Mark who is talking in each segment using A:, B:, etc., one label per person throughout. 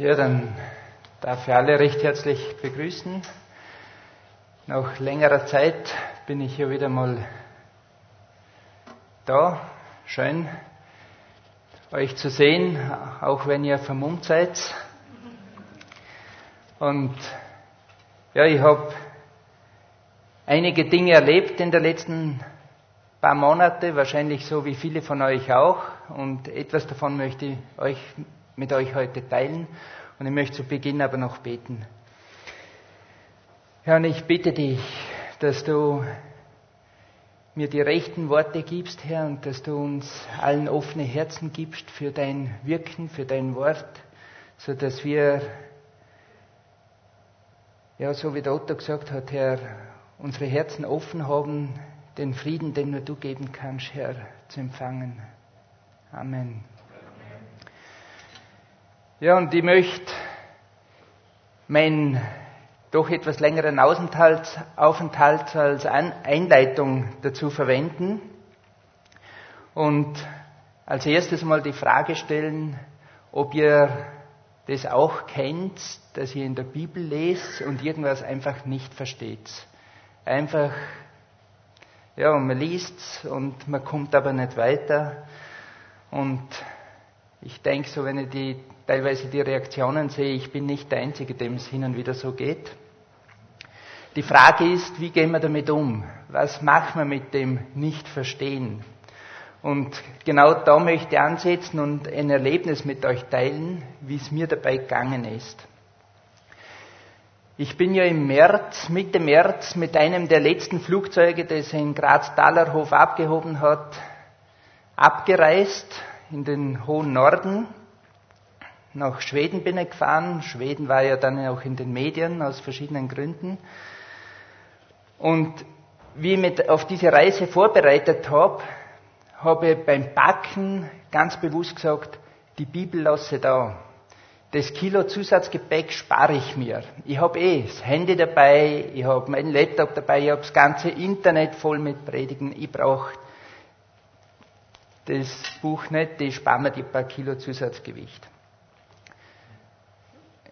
A: Ja, dann darf ich alle recht herzlich begrüßen. Nach längerer Zeit bin ich hier wieder mal da. Schön, euch zu sehen, auch wenn ihr vermummt seid. Und ja, ich habe einige Dinge erlebt in den letzten paar Monate, wahrscheinlich so wie viele von euch auch. Und etwas davon möchte ich euch mit euch heute teilen. Und ich möchte zu Beginn aber noch beten. Herr, und ich bitte dich, dass du mir die rechten Worte gibst, Herr, und dass du uns allen offene Herzen gibst für dein Wirken, für dein Wort, so dass wir, ja, so wie der Otto gesagt hat, Herr, unsere Herzen offen haben, den Frieden, den nur du geben kannst, Herr, zu empfangen. Amen. Ja, und ich möchte meinen doch etwas längeren Aufenthalt, als Einleitung dazu verwenden und als erstes mal die Frage stellen, ob ihr das auch kennt, dass ihr in der Bibel lest und irgendwas einfach nicht versteht. Einfach, ja, man liest und man kommt aber nicht weiter. Und ich denke so, wenn ich die teilweise die Reaktionen sehe, ich bin nicht der Einzige, dem es hin und wieder so geht. Die Frage ist, wie gehen wir damit um? Was machen wir mit dem Nicht-Verstehen? Und genau da möchte ich ansetzen und ein Erlebnis mit euch teilen, wie es mir dabei gegangen ist. Ich bin ja im März, Mitte März, mit einem der letzten Flugzeuge, das in Graz-Dalerhof abgehoben hat, abgereist in den hohen Norden nach Schweden bin ich gefahren. Schweden war ja dann auch in den Medien aus verschiedenen Gründen. Und wie ich mich auf diese Reise vorbereitet habe, habe ich beim Backen ganz bewusst gesagt, die Bibel lasse da. Das Kilo Zusatzgepäck spare ich mir. Ich habe eh das Handy dabei, ich habe meinen Laptop dabei, ich habe das ganze Internet voll mit Predigen. Ich brauche das Buch nicht, ich spare mir die paar Kilo Zusatzgewicht.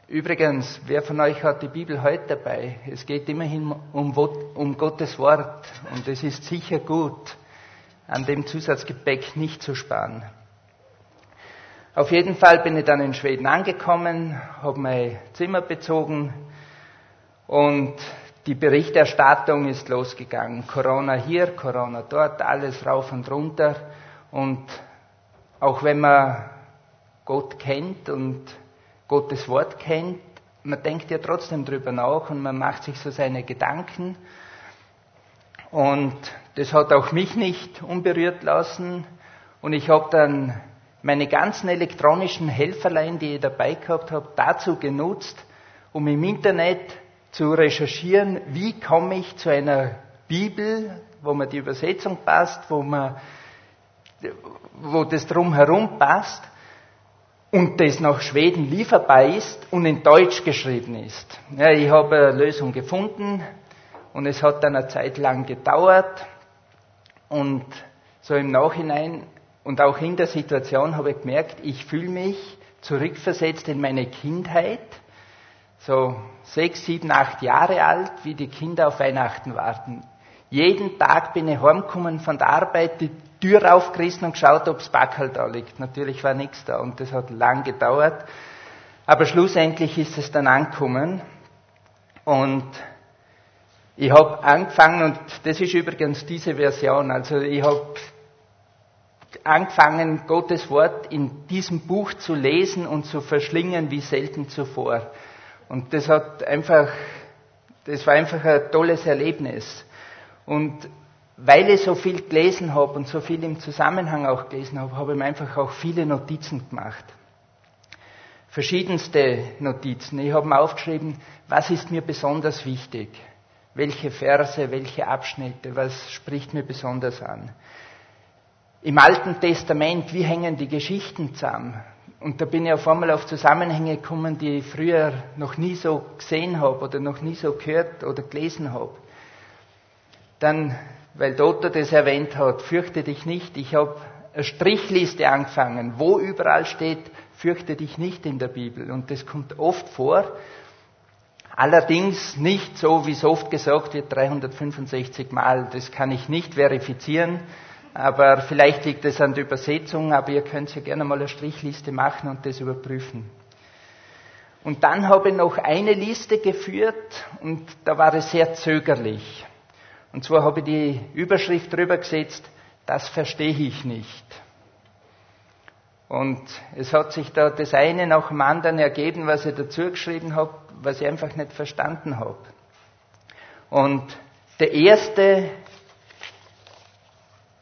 A: Übrigens, wer von euch hat die Bibel heute dabei? Es geht immerhin um, um Gottes Wort und es ist sicher gut, an dem Zusatzgepäck nicht zu sparen. Auf jeden Fall bin ich dann in Schweden angekommen, habe mein Zimmer bezogen und die Berichterstattung ist losgegangen. Corona hier, Corona dort, alles rauf und runter. Und auch wenn man Gott kennt und Gottes Wort kennt, man denkt ja trotzdem drüber nach und man macht sich so seine Gedanken. Und das hat auch mich nicht unberührt lassen. Und ich habe dann meine ganzen elektronischen Helferlein, die ich dabei gehabt habe, dazu genutzt, um im Internet zu recherchieren, wie komme ich zu einer Bibel, wo mir die Übersetzung passt, wo, man, wo das drumherum passt und das nach Schweden lieferbar ist und in Deutsch geschrieben ist. Ja, ich habe eine Lösung gefunden und es hat dann eine Zeit lang gedauert und so im Nachhinein und auch in der Situation habe ich gemerkt, ich fühle mich zurückversetzt in meine Kindheit, so sechs, sieben, acht Jahre alt, wie die Kinder auf Weihnachten warten. Jeden Tag bin ich heimgekommen von der Arbeit, die Tür aufgerissen und geschaut, ob's Backerl da liegt. Natürlich war nichts da und das hat lang gedauert. Aber schlussendlich ist es dann angekommen und ich habe angefangen, und das ist übrigens diese Version, also ich habe angefangen, Gottes Wort in diesem Buch zu lesen und zu verschlingen wie selten zuvor. Und das hat einfach, das war einfach ein tolles Erlebnis. Und weil ich so viel gelesen habe und so viel im Zusammenhang auch gelesen habe, habe ich mir einfach auch viele Notizen gemacht. Verschiedenste Notizen. Ich habe mir aufgeschrieben, was ist mir besonders wichtig? Welche Verse, welche Abschnitte, was spricht mir besonders an? Im Alten Testament, wie hängen die Geschichten zusammen? Und da bin ich auf einmal auf Zusammenhänge gekommen, die ich früher noch nie so gesehen habe oder noch nie so gehört oder gelesen habe. Dann weil Dotto das erwähnt hat, fürchte dich nicht. Ich habe eine Strichliste angefangen, wo überall steht, fürchte dich nicht in der Bibel. Und das kommt oft vor. Allerdings nicht so, wie es oft gesagt wird, 365 Mal. Das kann ich nicht verifizieren. Aber vielleicht liegt es an der Übersetzung, aber ihr könnt ja gerne mal eine Strichliste machen und das überprüfen. Und dann habe ich noch eine Liste geführt und da war es sehr zögerlich. Und zwar habe ich die Überschrift drüber gesetzt, das verstehe ich nicht. Und es hat sich da das eine nach dem anderen ergeben, was ich dazu geschrieben habe, was ich einfach nicht verstanden habe. Und der erste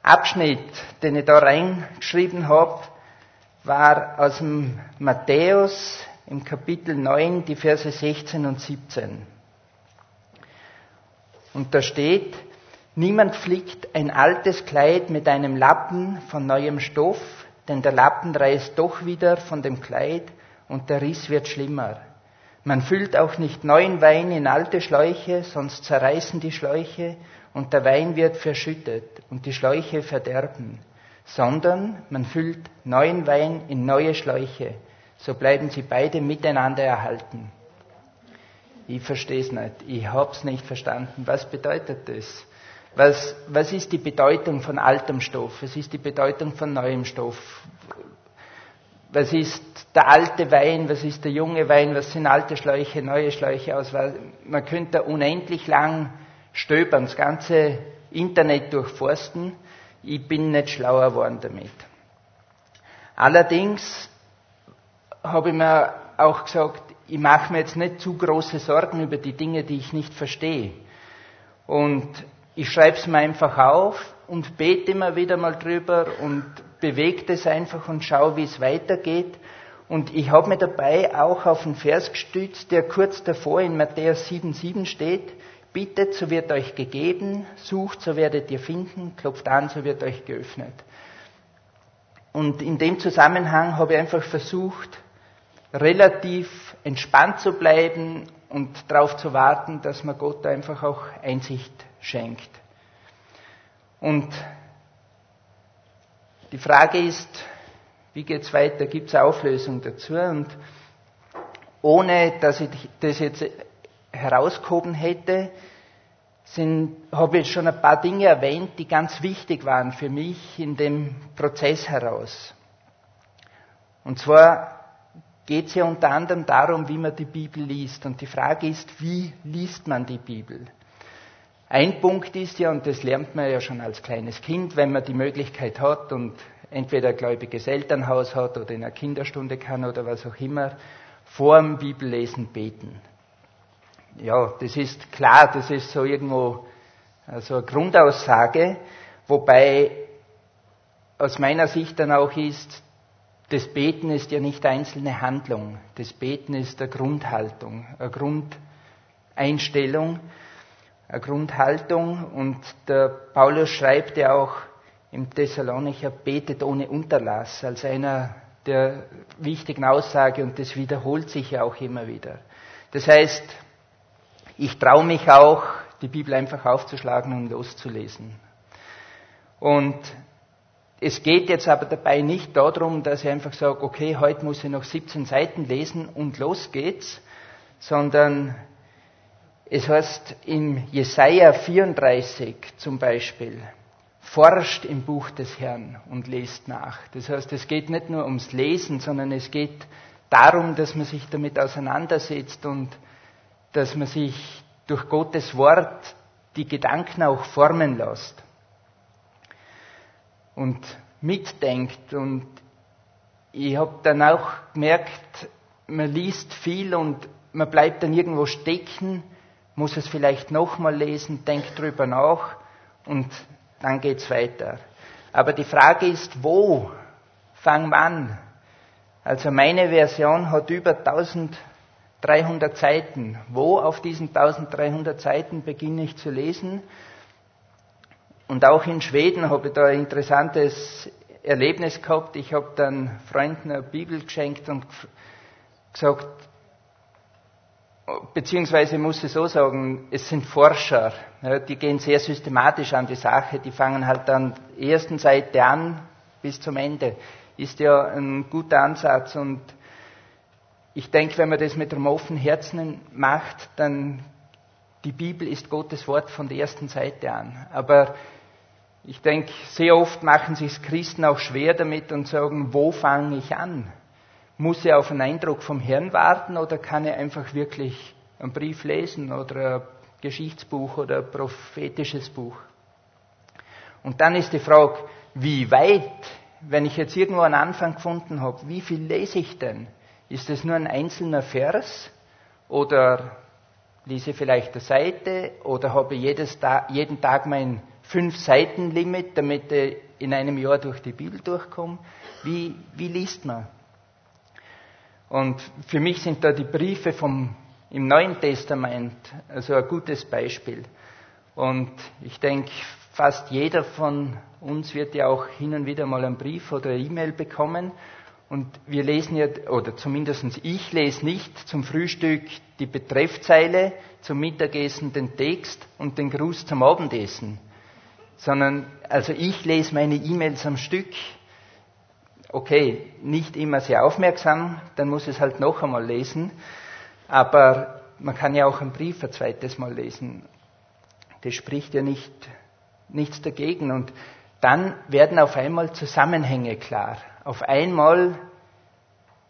A: Abschnitt, den ich da reingeschrieben habe, war aus dem Matthäus im Kapitel 9, die Verse 16 und 17. Und da steht, niemand flickt ein altes Kleid mit einem Lappen von neuem Stoff, denn der Lappen reißt doch wieder von dem Kleid und der Riss wird schlimmer. Man füllt auch nicht neuen Wein in alte Schläuche, sonst zerreißen die Schläuche und der Wein wird verschüttet und die Schläuche verderben, sondern man füllt neuen Wein in neue Schläuche, so bleiben sie beide miteinander erhalten. Ich verstehe es nicht, ich habe es nicht verstanden. Was bedeutet das? Was, was ist die Bedeutung von altem Stoff? Was ist die Bedeutung von neuem Stoff? Was ist der alte Wein? Was ist der junge Wein? Was sind alte Schläuche, neue Schläuche aus? Man könnte unendlich lang stöbern, das ganze Internet durchforsten. Ich bin nicht schlauer geworden damit. Allerdings habe ich mir auch gesagt, ich mache mir jetzt nicht zu große Sorgen über die Dinge, die ich nicht verstehe. Und ich schreibe es mir einfach auf und bete immer wieder mal drüber und bewege es einfach und schaue, wie es weitergeht. Und ich habe mir dabei auch auf einen Vers gestützt, der kurz davor in Matthäus 7,7 steht. Bittet, so wird euch gegeben, sucht, so werdet ihr finden, klopft an, so wird euch geöffnet. Und in dem Zusammenhang habe ich einfach versucht, relativ entspannt zu bleiben und darauf zu warten, dass man Gott einfach auch Einsicht schenkt. Und die Frage ist, wie geht's weiter? Gibt es Auflösung dazu? Und ohne dass ich das jetzt herausgehoben hätte, habe ich schon ein paar Dinge erwähnt, die ganz wichtig waren für mich in dem Prozess heraus. Und zwar geht es ja unter anderem darum, wie man die Bibel liest. Und die Frage ist, wie liest man die Bibel? Ein Punkt ist ja, und das lernt man ja schon als kleines Kind, wenn man die Möglichkeit hat und entweder ein gläubiges Elternhaus hat oder in einer Kinderstunde kann oder was auch immer, vor dem Bibellesen beten. Ja, das ist klar, das ist so irgendwo also eine Grundaussage, wobei aus meiner Sicht dann auch ist, das Beten ist ja nicht einzelne Handlung. Das Beten ist eine Grundhaltung, eine Grundeinstellung, eine Grundhaltung. Und der Paulus schreibt ja auch im Thessalonicher, betet ohne Unterlass, als einer der wichtigen Aussage und das wiederholt sich ja auch immer wieder. Das heißt, ich traue mich auch, die Bibel einfach aufzuschlagen und loszulesen. Und es geht jetzt aber dabei nicht darum, dass ich einfach sage, okay, heute muss ich noch 17 Seiten lesen und los geht's, sondern es heißt in Jesaja 34 zum Beispiel, forscht im Buch des Herrn und lest nach. Das heißt, es geht nicht nur ums Lesen, sondern es geht darum, dass man sich damit auseinandersetzt und dass man sich durch Gottes Wort die Gedanken auch formen lässt und mitdenkt. Und ich habe dann auch gemerkt, man liest viel und man bleibt dann irgendwo stecken, muss es vielleicht nochmal lesen, denkt drüber nach und dann geht's weiter. Aber die Frage ist, wo fangen wir an? Also meine Version hat über 1300 Seiten. Wo auf diesen 1300 Seiten beginne ich zu lesen? Und auch in Schweden habe ich da ein interessantes Erlebnis gehabt. Ich habe dann Freunden eine Bibel geschenkt und gesagt, beziehungsweise muss ich so sagen, es sind Forscher, die gehen sehr systematisch an die Sache, die fangen halt an der ersten Seite an bis zum Ende. ist ja ein guter Ansatz und ich denke, wenn man das mit einem offenen Herzen macht, dann die Bibel ist Gottes Wort von der ersten Seite an. Aber ich denke, sehr oft machen sich Christen auch schwer damit und sagen, wo fange ich an? Muss ich auf einen Eindruck vom Herrn warten oder kann ich einfach wirklich einen Brief lesen oder ein Geschichtsbuch oder ein prophetisches Buch? Und dann ist die Frage, wie weit, wenn ich jetzt irgendwo einen Anfang gefunden habe, wie viel lese ich denn? Ist es nur ein einzelner Vers oder lese ich vielleicht eine Seite oder habe ich jeden Tag mein Fünf-Seiten-Limit, damit ich in einem Jahr durch die Bibel durchkomme? Wie, wie liest man? Und für mich sind da die Briefe vom, im Neuen Testament also ein gutes Beispiel. Und ich denke, fast jeder von uns wird ja auch hin und wieder mal einen Brief oder eine E-Mail bekommen. Und wir lesen ja, oder zumindest ich lese nicht zum Frühstück die Betreffzeile, zum Mittagessen den Text und den Gruß zum Abendessen. Sondern, also ich lese meine E-Mails am Stück. Okay, nicht immer sehr aufmerksam, dann muss es halt noch einmal lesen. Aber man kann ja auch einen Brief ein zweites Mal lesen. Das spricht ja nicht, nichts dagegen. Und dann werden auf einmal Zusammenhänge klar. Auf einmal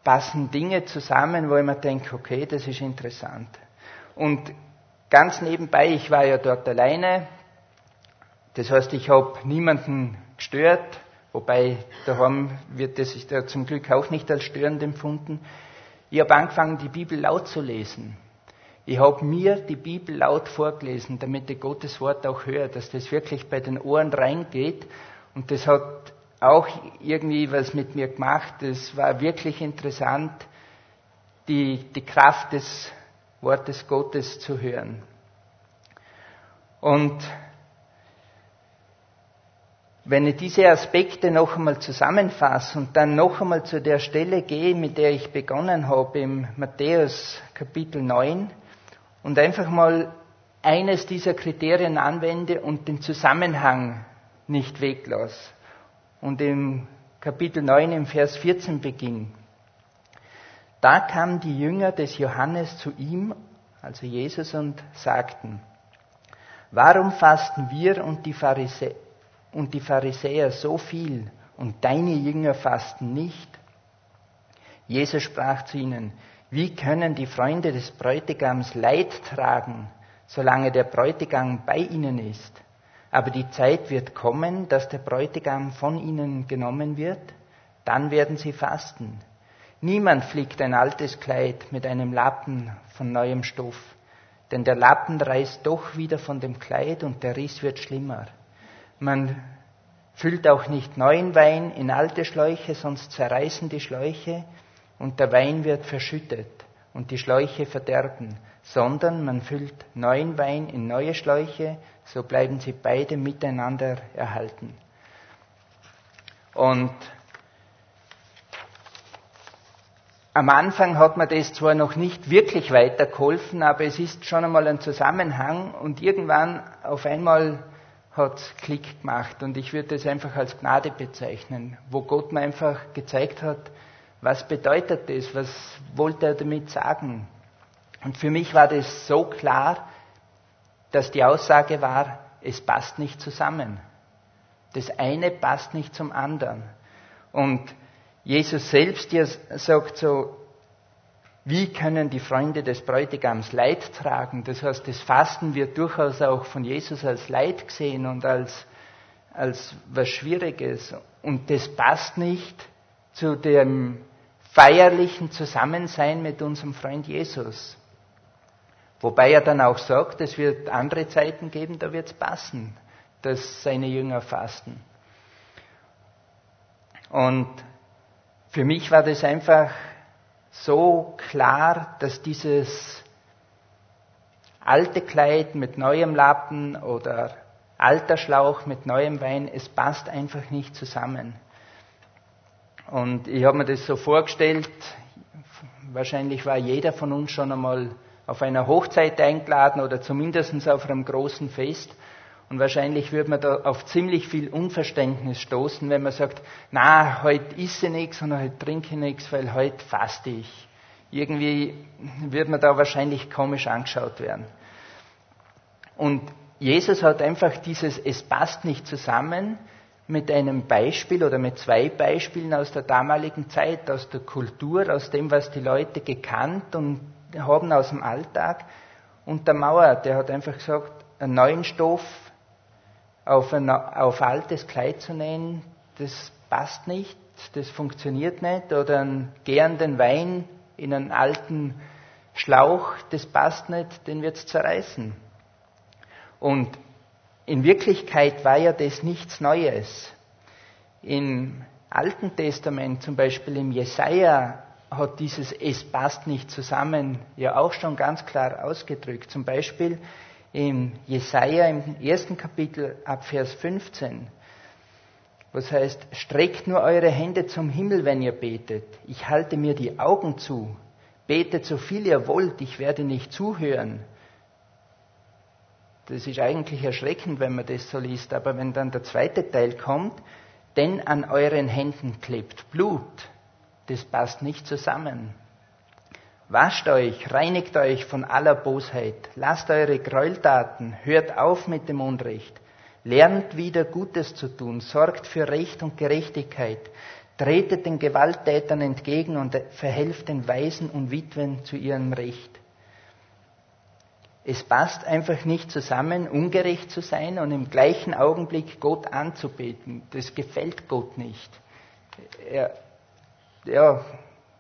A: passen Dinge zusammen, wo ich mir denke, okay, das ist interessant. Und ganz nebenbei, ich war ja dort alleine, das heißt, ich habe niemanden gestört, wobei daheim wird das ja zum Glück auch nicht als störend empfunden. Ich habe angefangen, die Bibel laut zu lesen. Ich habe mir die Bibel laut vorgelesen, damit ich Gottes Wort auch höre, dass das wirklich bei den Ohren reingeht. Und das hat auch irgendwie was mit mir gemacht. Es war wirklich interessant, die, die Kraft des Wortes Gottes zu hören. Und wenn ich diese Aspekte noch einmal zusammenfasse und dann noch einmal zu der Stelle gehe, mit der ich begonnen habe, im Matthäus Kapitel 9, und einfach mal eines dieser Kriterien anwende und den Zusammenhang nicht weglasse. Und im Kapitel 9 im Vers 14 beginnt. Da kamen die Jünger des Johannes zu ihm, also Jesus, und sagten, warum fasten wir und die, Pharisä und die Pharisäer so viel und deine Jünger fasten nicht? Jesus sprach zu ihnen, wie können die Freunde des Bräutigams Leid tragen, solange der Bräutigam bei ihnen ist? Aber die Zeit wird kommen, dass der Bräutigam von ihnen genommen wird, dann werden sie fasten. Niemand flickt ein altes Kleid mit einem Lappen von neuem Stoff, denn der Lappen reißt doch wieder von dem Kleid und der Riss wird schlimmer. Man füllt auch nicht neuen Wein in alte Schläuche, sonst zerreißen die Schläuche und der Wein wird verschüttet und die Schläuche verderben, sondern man füllt neuen Wein in neue Schläuche, so bleiben sie beide miteinander erhalten. Und am Anfang hat mir das zwar noch nicht wirklich weitergeholfen, aber es ist schon einmal ein Zusammenhang und irgendwann auf einmal hat es Klick gemacht und ich würde das einfach als Gnade bezeichnen, wo Gott mir einfach gezeigt hat, was bedeutet das? Was wollte er damit sagen? Und für mich war das so klar, dass die Aussage war, es passt nicht zusammen. Das eine passt nicht zum anderen. Und Jesus selbst sagt so, wie können die Freunde des Bräutigams Leid tragen? Das heißt, das Fasten wird durchaus auch von Jesus als Leid gesehen und als, als was Schwieriges. Und das passt nicht zu dem feierlichen Zusammensein mit unserem Freund Jesus. Wobei er dann auch sagt, es wird andere Zeiten geben, da wird es passen, dass seine Jünger fasten. Und für mich war das einfach so klar, dass dieses alte Kleid mit neuem Lappen oder alter Schlauch mit neuem Wein, es passt einfach nicht zusammen. Und ich habe mir das so vorgestellt, wahrscheinlich war jeder von uns schon einmal auf einer Hochzeit eingeladen oder zumindest auf einem großen Fest. Und wahrscheinlich würde man da auf ziemlich viel Unverständnis stoßen, wenn man sagt, na, heute isse nichts und heute trinke nichts, weil heute faste ich. Irgendwie wird man da wahrscheinlich komisch angeschaut werden. Und Jesus hat einfach dieses Es passt nicht zusammen mit einem Beispiel oder mit zwei Beispielen aus der damaligen Zeit, aus der Kultur, aus dem, was die Leute gekannt und haben aus dem Alltag untermauert. Der hat einfach gesagt, einen neuen Stoff auf, ein auf altes Kleid zu nähen, das passt nicht, das funktioniert nicht. Oder einen gärenden Wein in einen alten Schlauch, das passt nicht, den wird es zerreißen. Und in Wirklichkeit war ja das nichts Neues. Im Alten Testament, zum Beispiel im Jesaja, hat dieses Es passt nicht zusammen ja auch schon ganz klar ausgedrückt. Zum Beispiel im Jesaja im ersten Kapitel ab Vers 15, was heißt, streckt nur eure Hände zum Himmel, wenn ihr betet. Ich halte mir die Augen zu. Betet so viel ihr wollt, ich werde nicht zuhören. Das ist eigentlich erschreckend, wenn man das so liest, aber wenn dann der zweite Teil kommt, denn an euren Händen klebt Blut, das passt nicht zusammen. Wascht euch, reinigt euch von aller Bosheit, lasst eure Gräueltaten, hört auf mit dem Unrecht, lernt wieder Gutes zu tun, sorgt für Recht und Gerechtigkeit, tretet den Gewalttätern entgegen und verhelft den Waisen und Witwen zu ihrem Recht. Es passt einfach nicht zusammen, ungerecht zu sein und im gleichen Augenblick Gott anzubeten. Das gefällt Gott nicht. Er, ja,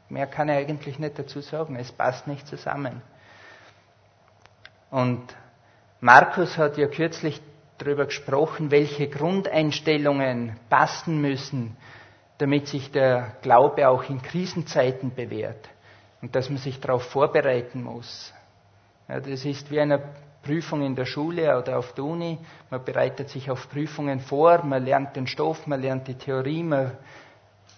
A: Mehr kann er eigentlich nicht dazu sagen. Es passt nicht zusammen. Und Markus hat ja kürzlich darüber gesprochen, welche Grundeinstellungen passen müssen, damit sich der Glaube auch in Krisenzeiten bewährt und dass man sich darauf vorbereiten muss. Ja, das ist wie eine Prüfung in der Schule oder auf der Uni. Man bereitet sich auf Prüfungen vor, man lernt den Stoff, man lernt die Theorie, man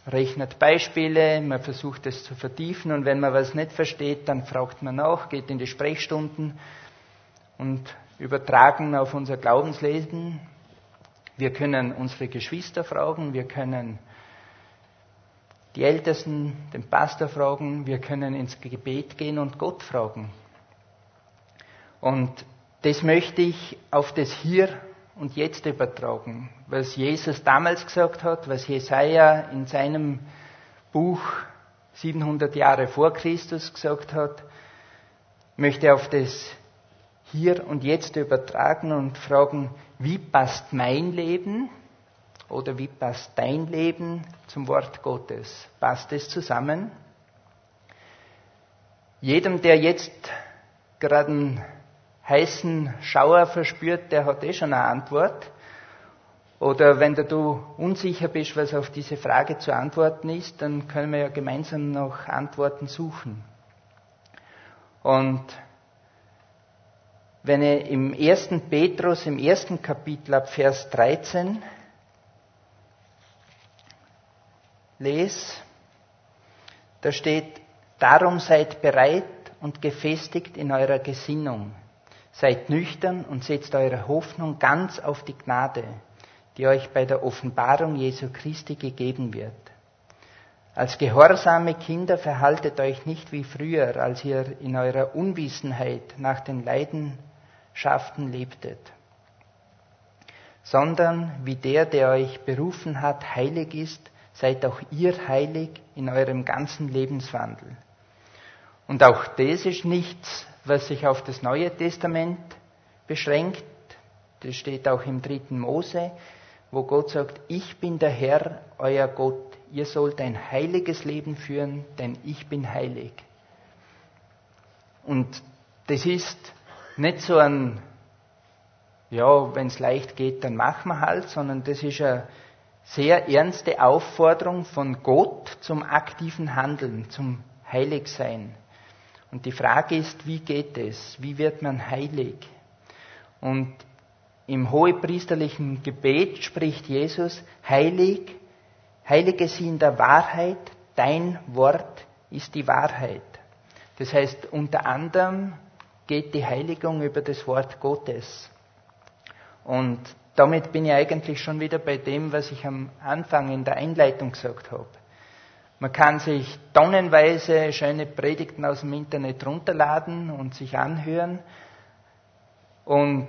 A: rechnet Beispiele, man versucht es zu vertiefen und wenn man was nicht versteht, dann fragt man nach, geht in die Sprechstunden und übertragen auf unser Glaubensleben. Wir können unsere Geschwister fragen, wir können die Ältesten, den Pastor fragen, wir können ins Gebet gehen und Gott fragen. Und das möchte ich auf das Hier und jetzt übertragen. Was Jesus damals gesagt hat, was Jesaja in seinem Buch 700 Jahre vor Christus gesagt hat, möchte auf das hier und jetzt übertragen und fragen, wie passt mein Leben oder wie passt dein Leben zum Wort Gottes? Passt es zusammen? Jedem, der jetzt gerade heißen Schauer verspürt, der hat eh schon eine Antwort. Oder wenn du unsicher bist, was auf diese Frage zu antworten ist, dann können wir ja gemeinsam noch Antworten suchen. Und wenn ich im ersten Petrus, im ersten Kapitel ab Vers 13 lese, da steht, darum seid bereit und gefestigt in eurer Gesinnung Seid nüchtern und setzt eure Hoffnung ganz auf die Gnade, die euch bei der Offenbarung Jesu Christi gegeben wird. Als gehorsame Kinder verhaltet euch nicht wie früher, als ihr in eurer Unwissenheit nach den Leidenschaften lebtet, sondern wie der, der euch berufen hat, heilig ist, seid auch ihr heilig in eurem ganzen Lebenswandel. Und auch das ist nichts, was sich auf das Neue Testament beschränkt. Das steht auch im dritten Mose, wo Gott sagt, ich bin der Herr, euer Gott. Ihr sollt ein heiliges Leben führen, denn ich bin heilig. Und das ist nicht so ein, ja, wenn es leicht geht, dann machen wir halt, sondern das ist eine sehr ernste Aufforderung von Gott zum aktiven Handeln, zum Heiligsein. Und die Frage ist, wie geht es? Wie wird man heilig? Und im hohepriesterlichen Gebet spricht Jesus, heilig, heilige sie in der Wahrheit, dein Wort ist die Wahrheit. Das heißt, unter anderem geht die Heiligung über das Wort Gottes. Und damit bin ich eigentlich schon wieder bei dem, was ich am Anfang in der Einleitung gesagt habe. Man kann sich tonnenweise schöne Predigten aus dem Internet runterladen und sich anhören. Und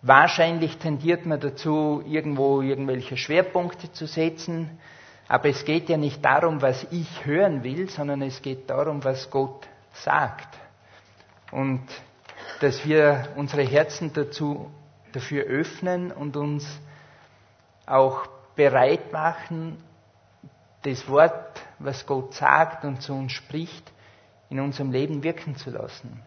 A: wahrscheinlich tendiert man dazu, irgendwo irgendwelche Schwerpunkte zu setzen. Aber es geht ja nicht darum, was ich hören will, sondern es geht darum, was Gott sagt. Und dass wir unsere Herzen dazu, dafür öffnen und uns auch bereit machen, das Wort, was Gott sagt und zu uns spricht, in unserem Leben wirken zu lassen.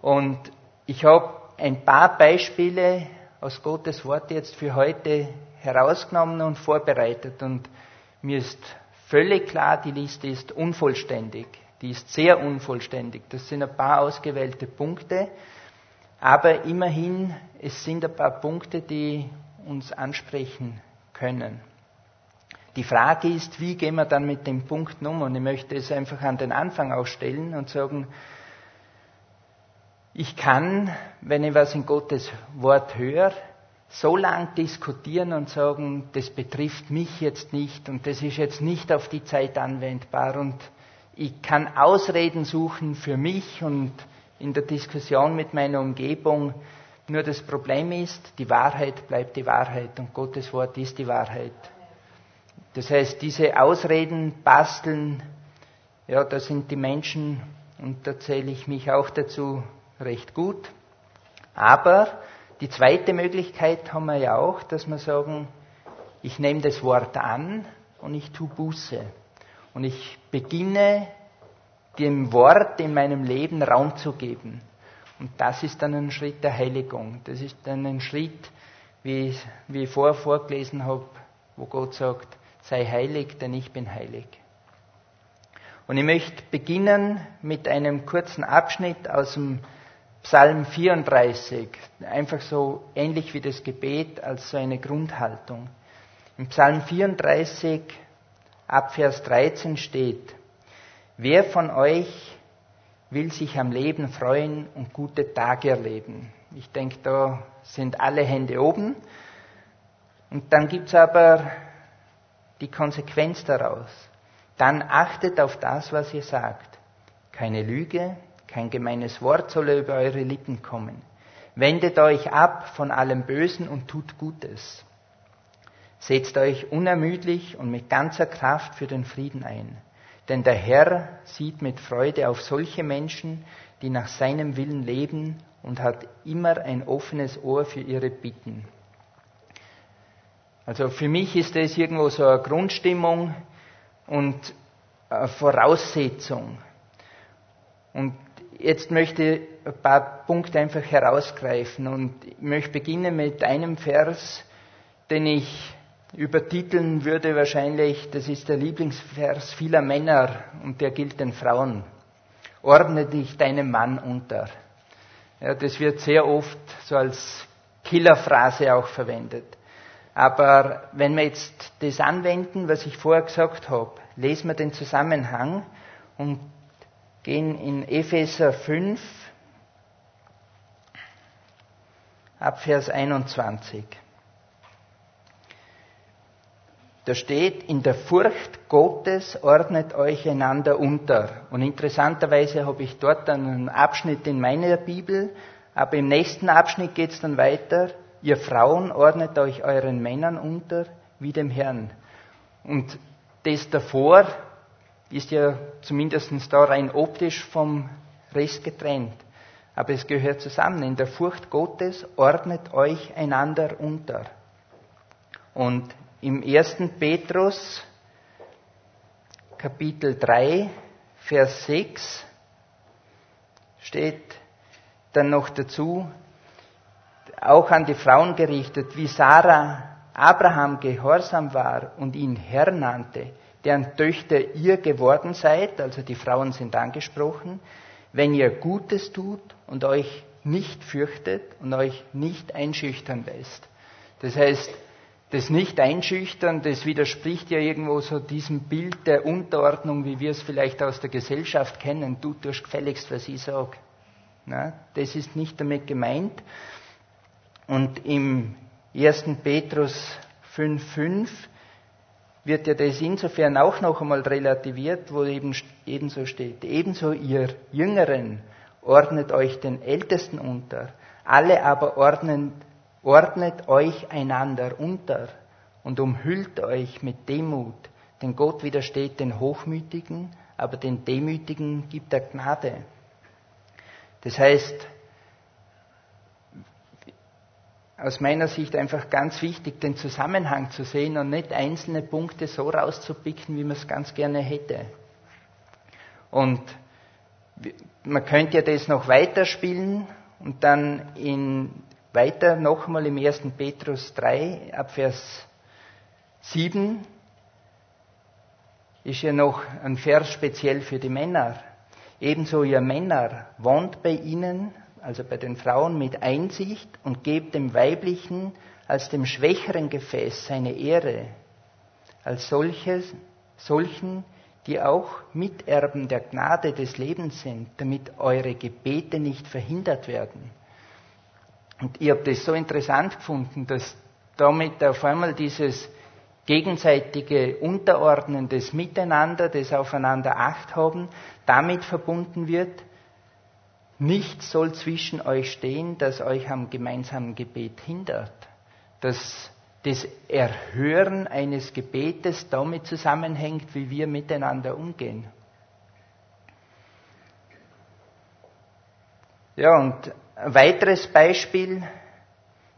A: Und ich habe ein paar Beispiele aus Gottes Wort jetzt für heute herausgenommen und vorbereitet. Und mir ist völlig klar, die Liste ist unvollständig. Die ist sehr unvollständig. Das sind ein paar ausgewählte Punkte. Aber immerhin, es sind ein paar Punkte, die uns ansprechen können. Die Frage ist, wie gehen wir dann mit dem Punkt um? Und ich möchte es einfach an den Anfang ausstellen und sagen, ich kann, wenn ich was in Gottes Wort höre, so lang diskutieren und sagen, das betrifft mich jetzt nicht und das ist jetzt nicht auf die Zeit anwendbar und ich kann Ausreden suchen für mich und in der Diskussion mit meiner Umgebung. Nur das Problem ist, die Wahrheit bleibt die Wahrheit und Gottes Wort ist die Wahrheit. Das heißt, diese Ausreden basteln, ja, da sind die Menschen, und da zähle ich mich auch dazu, recht gut. Aber die zweite Möglichkeit haben wir ja auch, dass wir sagen, ich nehme das Wort an und ich tue Buße. Und ich beginne dem Wort in meinem Leben Raum zu geben. Und das ist dann ein Schritt der Heiligung. Das ist dann ein Schritt, wie, wie ich vorher vorgelesen habe, wo Gott sagt, sei heilig, denn ich bin heilig. Und ich möchte beginnen mit einem kurzen Abschnitt aus dem Psalm 34, einfach so ähnlich wie das Gebet als so eine Grundhaltung. Im Psalm 34 ab Vers 13 steht, wer von euch will sich am Leben freuen und gute Tage erleben? Ich denke, da sind alle Hände oben. Und dann gibt es aber die Konsequenz daraus. Dann achtet auf das, was ihr sagt. Keine Lüge, kein gemeines Wort soll über eure Lippen kommen. Wendet euch ab von allem Bösen und tut Gutes. Setzt euch unermüdlich und mit ganzer Kraft für den Frieden ein. Denn der Herr sieht mit Freude auf solche Menschen, die nach seinem Willen leben und hat immer ein offenes Ohr für ihre Bitten. Also für mich ist das irgendwo so eine Grundstimmung und eine Voraussetzung. Und Jetzt möchte ich ein paar Punkte einfach herausgreifen und ich möchte beginnen mit einem Vers, den ich übertiteln würde wahrscheinlich, das ist der Lieblingsvers vieler Männer und der gilt den Frauen. Ordne dich deinem Mann unter. Ja, das wird sehr oft so als Killerphrase auch verwendet. Aber wenn wir jetzt das anwenden, was ich vorher gesagt habe, lesen wir den Zusammenhang und gehen in Epheser 5 ab Vers 21. Da steht, in der Furcht Gottes ordnet euch einander unter. Und interessanterweise habe ich dort einen Abschnitt in meiner Bibel, aber im nächsten Abschnitt geht es dann weiter, ihr Frauen ordnet euch euren Männern unter wie dem Herrn. Und das davor ist ja zumindest da rein optisch vom Rest getrennt. Aber es gehört zusammen. In der Furcht Gottes ordnet euch einander unter. Und im 1. Petrus Kapitel 3, Vers 6 steht dann noch dazu, auch an die Frauen gerichtet, wie Sarah Abraham gehorsam war und ihn Herr nannte, deren Töchter ihr geworden seid, also die Frauen sind angesprochen, wenn ihr Gutes tut und euch nicht fürchtet und euch nicht einschüchtern lässt. Das heißt, das Nicht-Einschüchtern, das widerspricht ja irgendwo so diesem Bild der Unterordnung, wie wir es vielleicht aus der Gesellschaft kennen. Du tust gefälligst, was ich sage. Na, das ist nicht damit gemeint. Und im 1. Petrus 5,5 wird ja das insofern auch noch einmal relativiert, wo eben ebenso steht. Ebenso ihr Jüngeren ordnet euch den Ältesten unter, alle aber ordnen, ordnet euch einander unter und umhüllt euch mit Demut, denn Gott widersteht den Hochmütigen, aber den Demütigen gibt er Gnade. Das heißt, aus meiner Sicht einfach ganz wichtig, den Zusammenhang zu sehen und nicht einzelne Punkte so rauszupicken, wie man es ganz gerne hätte. Und man könnte ja das noch weiterspielen und dann in, weiter nochmal im 1. Petrus 3 ab Vers 7 ist ja noch ein Vers speziell für die Männer. Ebenso ihr Männer, wohnt bei ihnen, also bei den Frauen, mit Einsicht und gebt dem Weiblichen als dem schwächeren Gefäß seine Ehre, als solches, solchen, die auch Miterben der Gnade des Lebens sind, damit eure Gebete nicht verhindert werden. Und ich habe das so interessant gefunden, dass damit auf einmal dieses gegenseitige Unterordnen des Miteinander, des Aufeinander Acht haben, damit verbunden wird, nichts soll zwischen euch stehen, das euch am gemeinsamen Gebet hindert. Dass das Erhören eines Gebetes damit zusammenhängt, wie wir miteinander umgehen. Ja, und ein weiteres Beispiel,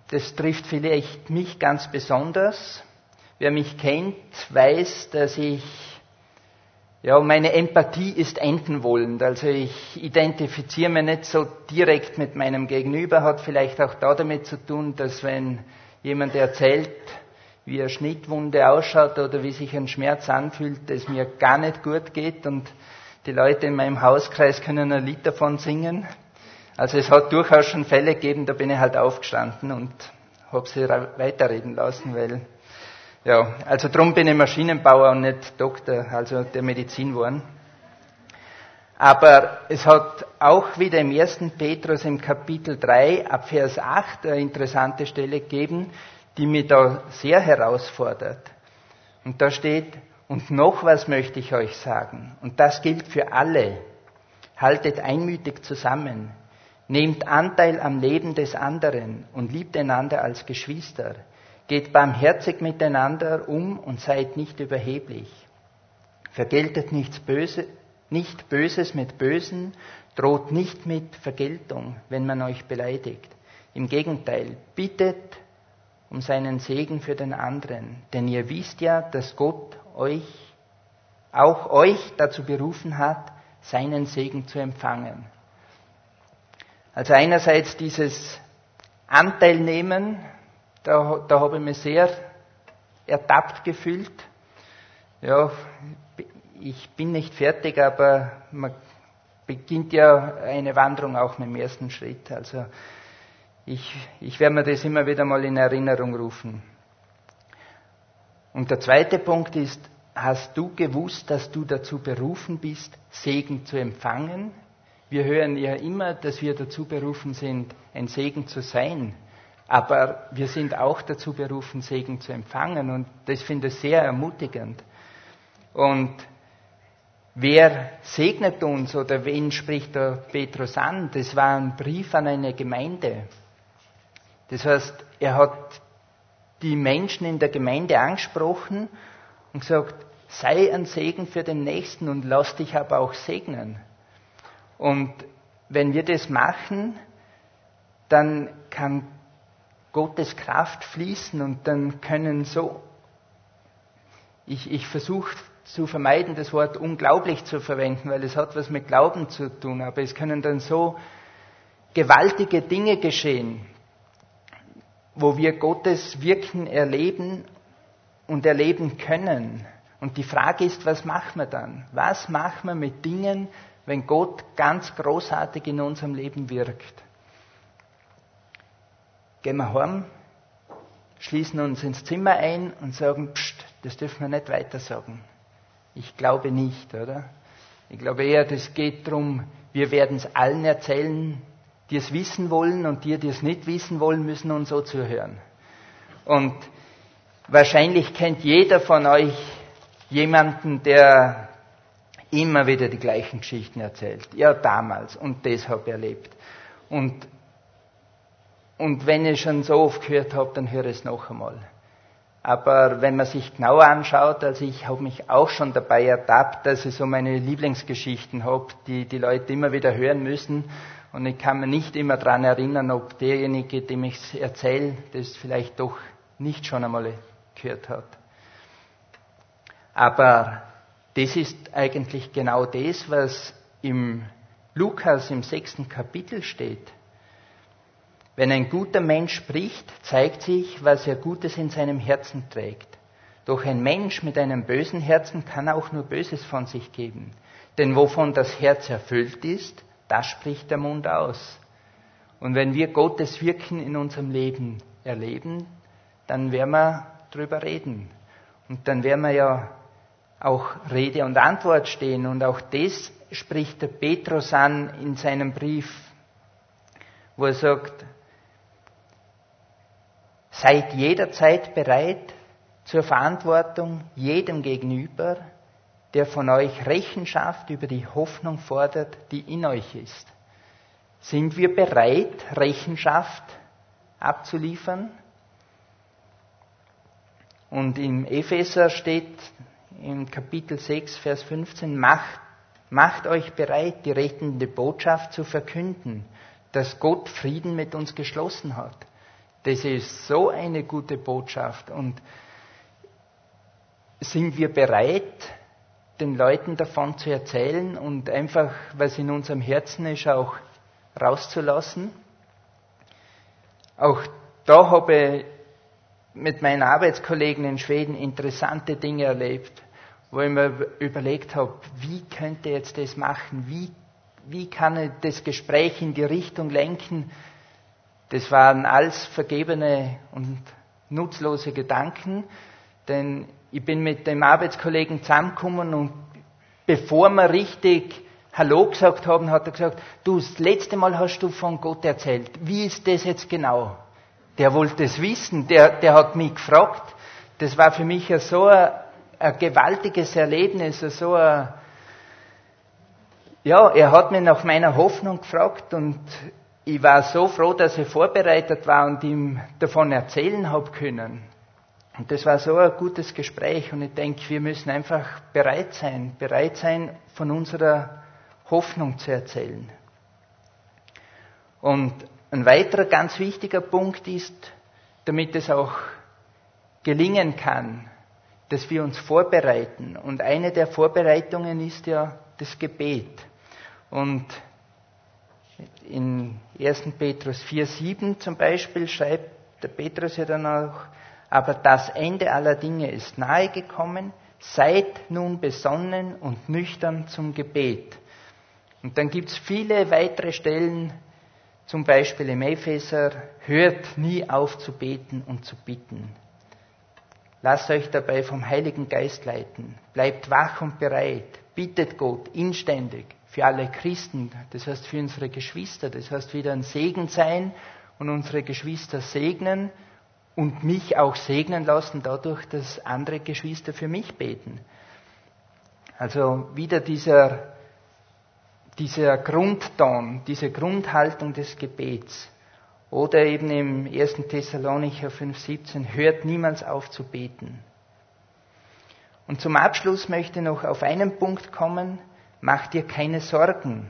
A: das trifft vielleicht mich ganz besonders. Wer mich kennt, weiß, dass ich, ja, meine Empathie ist entenwollend. Also ich identifiziere mich nicht so direkt mit meinem Gegenüber, hat vielleicht auch da damit zu tun, dass wenn jemand erzählt, wie eine Schnittwunde ausschaut oder wie sich ein Schmerz anfühlt, es mir gar nicht gut geht und die Leute in meinem Hauskreis können ein Lied davon singen. Also es hat durchaus schon Fälle gegeben, da bin ich halt aufgestanden und habe sie weiterreden lassen, weil ja, also drum bin ich Maschinenbauer und nicht Doktor, also der Medizin geworden. Aber es hat auch wieder im 1. Petrus im Kapitel 3 ab Vers 8 eine interessante Stelle gegeben, die mich da sehr herausfordert. Und da steht, und noch was möchte ich euch sagen, und das gilt für alle. Haltet einmütig zusammen, nehmt Anteil am Leben des anderen und liebt einander als Geschwister. Geht barmherzig miteinander um und seid nicht überheblich. Vergeltet nichts Böse, nicht Böses mit Bösen, droht nicht mit Vergeltung, wenn man euch beleidigt. Im Gegenteil, bittet um seinen Segen für den anderen, denn ihr wisst ja, dass Gott euch, auch euch dazu berufen hat, seinen Segen zu empfangen. Also einerseits dieses Anteil nehmen da, da habe ich mich sehr ertappt gefühlt. Ja, ich bin nicht fertig, aber man beginnt ja eine Wanderung auch mit dem ersten Schritt. Also ich, ich werde mir das immer wieder mal in Erinnerung rufen. Und der zweite Punkt ist, hast du gewusst, dass du dazu berufen bist, Segen zu empfangen? Wir hören ja immer, dass wir dazu berufen sind, ein Segen zu sein. Aber wir sind auch dazu berufen, Segen zu empfangen. Und das finde ich sehr ermutigend. Und wer segnet uns oder wen spricht der Petrus an? Das war ein Brief an eine Gemeinde. Das heißt, er hat die Menschen in der Gemeinde angesprochen und gesagt, sei ein Segen für den Nächsten und lass dich aber auch segnen. Und wenn wir das machen, dann kann Gottes Kraft fließen und dann können so, ich, ich versuche zu vermeiden, das Wort unglaublich zu verwenden, weil es hat was mit Glauben zu tun, aber es können dann so gewaltige Dinge geschehen, wo wir Gottes Wirken erleben und erleben können. Und die Frage ist, was machen wir dann? Was machen wir mit Dingen, wenn Gott ganz großartig in unserem Leben wirkt? Gehen wir heim, schließen uns ins Zimmer ein und sagen, pst, das dürfen wir nicht weiter sagen. Ich glaube nicht, oder? Ich glaube eher, das geht darum, wir werden es allen erzählen, die es wissen wollen und die, die es nicht wissen wollen, müssen uns so zuhören. Und wahrscheinlich kennt jeder von euch jemanden, der immer wieder die gleichen Geschichten erzählt. Ja, damals und das habe ich erlebt. Und, und wenn ich schon so oft gehört habe, dann höre ich es noch einmal. Aber wenn man sich genauer anschaut, also ich habe mich auch schon dabei ertappt, dass ich so meine Lieblingsgeschichten habe, die die Leute immer wieder hören müssen. Und ich kann mir nicht immer daran erinnern, ob derjenige, dem ich es erzähle, das vielleicht doch nicht schon einmal gehört hat. Aber das ist eigentlich genau das, was im Lukas im sechsten Kapitel steht. Wenn ein guter Mensch spricht, zeigt sich, was er Gutes in seinem Herzen trägt. Doch ein Mensch mit einem bösen Herzen kann auch nur Böses von sich geben. Denn wovon das Herz erfüllt ist, das spricht der Mund aus. Und wenn wir Gottes Wirken in unserem Leben erleben, dann werden wir drüber reden. Und dann werden wir ja auch Rede und Antwort stehen. Und auch das spricht der Petrus an in seinem Brief, wo er sagt, Seid jederzeit bereit zur Verantwortung jedem gegenüber, der von euch Rechenschaft über die Hoffnung fordert, die in euch ist. Sind wir bereit, Rechenschaft abzuliefern? Und im Epheser steht im Kapitel 6, Vers 15, macht, macht euch bereit, die rettende Botschaft zu verkünden, dass Gott Frieden mit uns geschlossen hat. Das ist so eine gute Botschaft. Und sind wir bereit, den Leuten davon zu erzählen und einfach, was in unserem Herzen ist, auch rauszulassen? Auch da habe ich mit meinen Arbeitskollegen in Schweden interessante Dinge erlebt, wo ich mir überlegt habe, wie könnte ich jetzt das machen? Wie, wie kann ich das Gespräch in die Richtung lenken, das waren alles vergebene und nutzlose Gedanken, denn ich bin mit dem Arbeitskollegen zusammengekommen und bevor wir richtig Hallo gesagt haben, hat er gesagt, du, das letzte Mal hast du von Gott erzählt. Wie ist das jetzt genau? Der wollte es wissen, der, der hat mich gefragt. Das war für mich so ein, ein gewaltiges Erlebnis, so ein, ja, er hat mich nach meiner Hoffnung gefragt und ich war so froh, dass ich vorbereitet war und ihm davon erzählen habe können. Und das war so ein gutes Gespräch und ich denke, wir müssen einfach bereit sein, bereit sein, von unserer Hoffnung zu erzählen. Und ein weiterer ganz wichtiger Punkt ist, damit es auch gelingen kann, dass wir uns vorbereiten. Und eine der Vorbereitungen ist ja das Gebet. Und in 1. Petrus 4,7 zum Beispiel schreibt der Petrus ja dann auch, aber das Ende aller Dinge ist nahe gekommen, seid nun besonnen und nüchtern zum Gebet. Und dann gibt es viele weitere Stellen, zum Beispiel im Epheser, hört nie auf zu beten und zu bitten. Lasst euch dabei vom Heiligen Geist leiten, bleibt wach und bereit, bittet Gott inständig für alle Christen, das heißt für unsere Geschwister, das heißt wieder ein Segen sein und unsere Geschwister segnen und mich auch segnen lassen dadurch, dass andere Geschwister für mich beten. Also wieder dieser, dieser Grundton, diese Grundhaltung des Gebets. Oder eben im 1. Thessalonicher 5,17, hört niemals auf zu beten. Und zum Abschluss möchte ich noch auf einen Punkt kommen, mach dir keine Sorgen.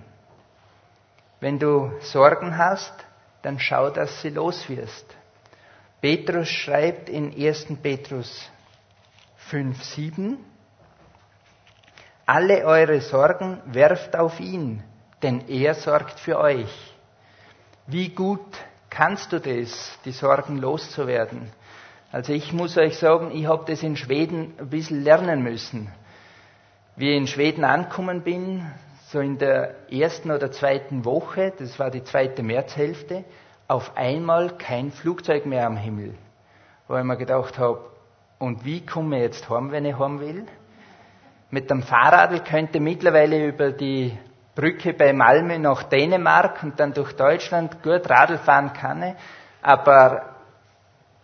A: Wenn du Sorgen hast, dann schau, dass sie los wirst. Petrus schreibt in 1. Petrus 5, 7, alle eure Sorgen werft auf ihn, denn er sorgt für euch. Wie gut kannst du das, die Sorgen loszuwerden? Also ich muss euch sagen, ich habe das in Schweden ein bisschen lernen müssen. Wie ich in Schweden angekommen bin, so in der ersten oder zweiten Woche, das war die zweite Märzhälfte, auf einmal kein Flugzeug mehr am Himmel. Wo ich mir gedacht habe, und wie komme ich jetzt heim, wenn ich heim will? Mit dem Fahrrad könnte ich mittlerweile über die Brücke bei Malmö nach Dänemark und dann durch Deutschland gut Radl fahren kann. Aber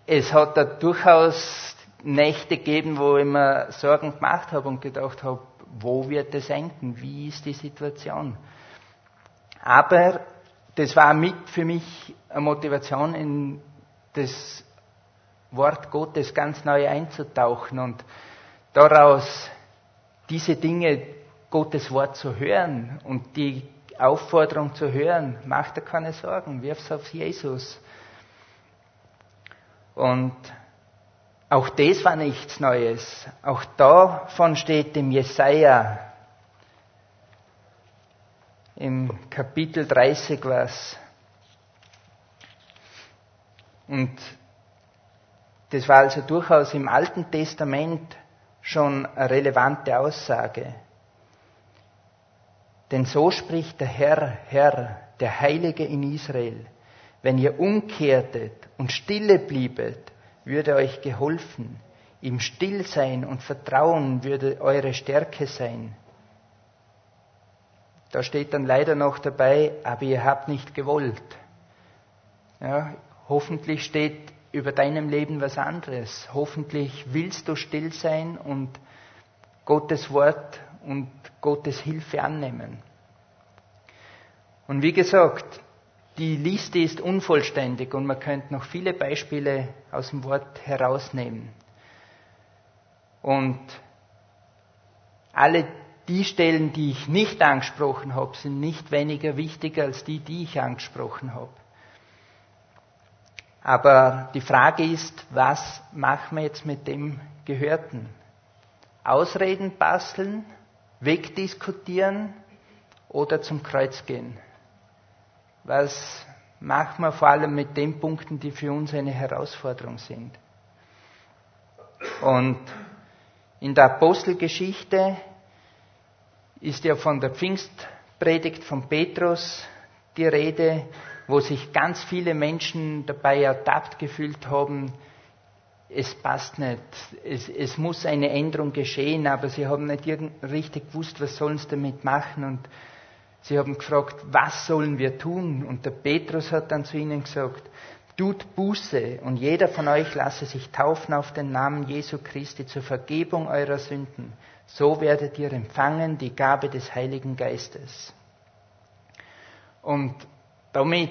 A: es hat da durchaus Nächte gegeben, wo ich mir Sorgen gemacht habe und gedacht habe, wo wird es enden? Wie ist die Situation? Aber das war mit für mich eine Motivation, in das Wort Gottes ganz neu einzutauchen und daraus diese Dinge, Gottes Wort zu hören und die Aufforderung zu hören, mach dir keine Sorgen, wirf's auf Jesus. Und auch das war nichts Neues. Auch davon steht im Jesaja im Kapitel 30 was. Und das war also durchaus im Alten Testament schon eine relevante Aussage. Denn so spricht der Herr, Herr, der Heilige in Israel. Wenn ihr umkehrtet und stille bliebet, würde euch geholfen. Im Stillsein und Vertrauen würde eure Stärke sein. Da steht dann leider noch dabei, aber ihr habt nicht gewollt. Ja, hoffentlich steht über deinem Leben was anderes. Hoffentlich willst du still sein und Gottes Wort und Gottes Hilfe annehmen. Und wie gesagt, die Liste ist unvollständig und man könnte noch viele Beispiele aus dem Wort herausnehmen. Und alle die Stellen, die ich nicht angesprochen habe, sind nicht weniger wichtig als die, die ich angesprochen habe. Aber die Frage ist, was machen wir jetzt mit dem Gehörten? Ausreden basteln, wegdiskutieren oder zum Kreuz gehen? Was machen wir vor allem mit den Punkten, die für uns eine Herausforderung sind? Und in der Apostelgeschichte ist ja von der Pfingstpredigt von Petrus die Rede, wo sich ganz viele Menschen dabei ertappt gefühlt haben, es passt nicht, es, es muss eine Änderung geschehen, aber sie haben nicht richtig gewusst, was sollen sie damit machen und Sie haben gefragt, was sollen wir tun? Und der Petrus hat dann zu ihnen gesagt, tut Buße und jeder von euch lasse sich taufen auf den Namen Jesu Christi zur Vergebung eurer Sünden. So werdet ihr empfangen die Gabe des Heiligen Geistes. Und damit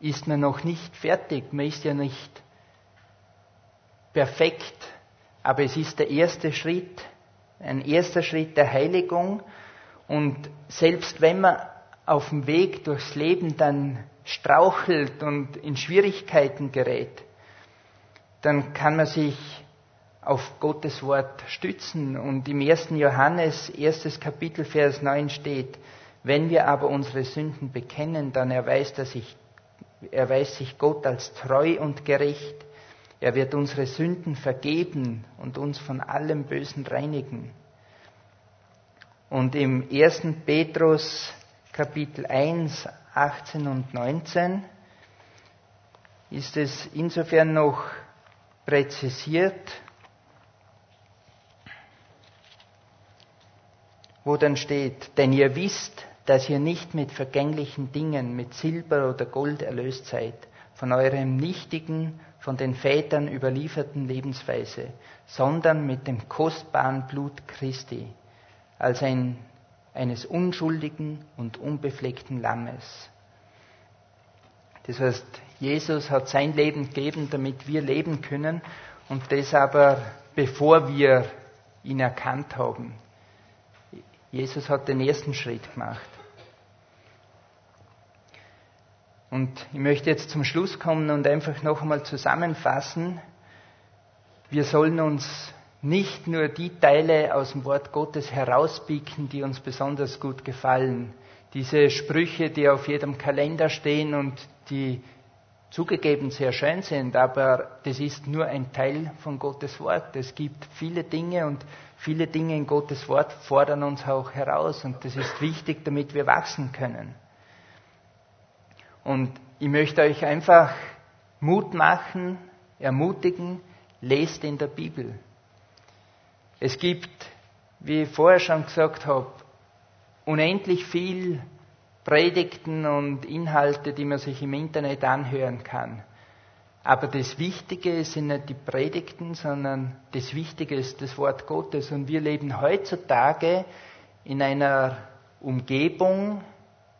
A: ist man noch nicht fertig, man ist ja nicht perfekt, aber es ist der erste Schritt, ein erster Schritt der Heiligung und selbst wenn man auf dem Weg durchs Leben dann strauchelt und in Schwierigkeiten gerät, dann kann man sich auf Gottes Wort stützen. Und im 1. Johannes, erstes Kapitel, Vers 9 steht, wenn wir aber unsere Sünden bekennen, dann erweist, er sich, erweist sich Gott als treu und gerecht. Er wird unsere Sünden vergeben und uns von allem Bösen reinigen. Und im 1. Petrus Kapitel 1, 18 und 19 ist es insofern noch präzisiert, wo dann steht, denn ihr wisst, dass ihr nicht mit vergänglichen Dingen, mit Silber oder Gold erlöst seid, von eurem nichtigen, von den Vätern überlieferten Lebensweise, sondern mit dem kostbaren Blut Christi, als ein, eines unschuldigen und unbefleckten Lammes. Das heißt, Jesus hat sein Leben gegeben, damit wir leben können und das aber bevor wir ihn erkannt haben. Jesus hat den ersten Schritt gemacht. Und ich möchte jetzt zum Schluss kommen und einfach noch einmal zusammenfassen. Wir sollen uns nicht nur die Teile aus dem Wort Gottes herauspicken, die uns besonders gut gefallen. Diese Sprüche, die auf jedem Kalender stehen und die zugegeben sehr schön sind, aber das ist nur ein Teil von Gottes Wort. Es gibt viele Dinge und viele Dinge in Gottes Wort fordern uns auch heraus und das ist wichtig, damit wir wachsen können. Und ich möchte euch einfach Mut machen, ermutigen, lest in der Bibel. Es gibt, wie ich vorher schon gesagt habe, unendlich viel Predigten und Inhalte, die man sich im Internet anhören kann. Aber das Wichtige sind nicht die Predigten, sondern das Wichtige ist das Wort Gottes. Und wir leben heutzutage in einer Umgebung,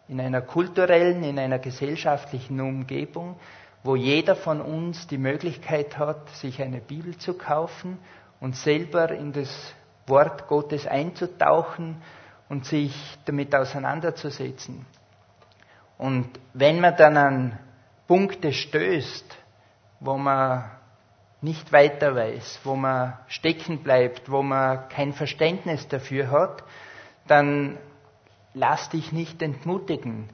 A: in einer kulturellen, in einer gesellschaftlichen Umgebung, wo jeder von uns die Möglichkeit hat, sich eine Bibel zu kaufen und selber in das Wort Gottes einzutauchen und sich damit auseinanderzusetzen. Und wenn man dann an Punkte stößt, wo man nicht weiter weiß, wo man stecken bleibt, wo man kein Verständnis dafür hat, dann lass dich nicht entmutigen.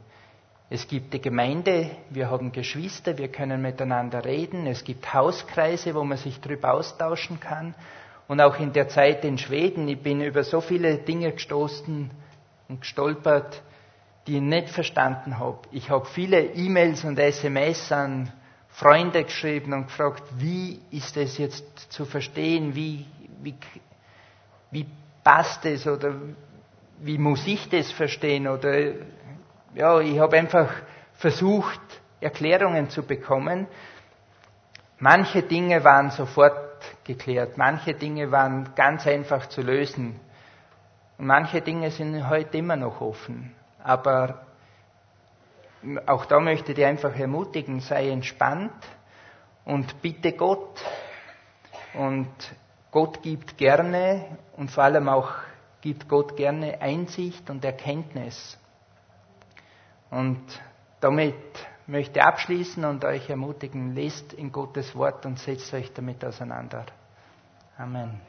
A: Es gibt die Gemeinde, wir haben Geschwister, wir können miteinander reden, es gibt Hauskreise, wo man sich darüber austauschen kann. Und auch in der Zeit in Schweden, ich bin über so viele Dinge gestoßen und gestolpert, die ich nicht verstanden habe. Ich habe viele E-Mails und SMS an Freunde geschrieben und gefragt, wie ist es jetzt zu verstehen, wie, wie, wie passt es oder wie muss ich das verstehen oder ja, ich habe einfach versucht, Erklärungen zu bekommen. Manche Dinge waren sofort geklärt, manche Dinge waren ganz einfach zu lösen und manche Dinge sind heute immer noch offen. Aber auch da möchte ich einfach ermutigen, sei entspannt und bitte Gott. Und Gott gibt gerne und vor allem auch gibt Gott gerne Einsicht und Erkenntnis. Und damit möchte ich abschließen und euch ermutigen, lest in Gottes Wort und setzt euch damit auseinander. Amen.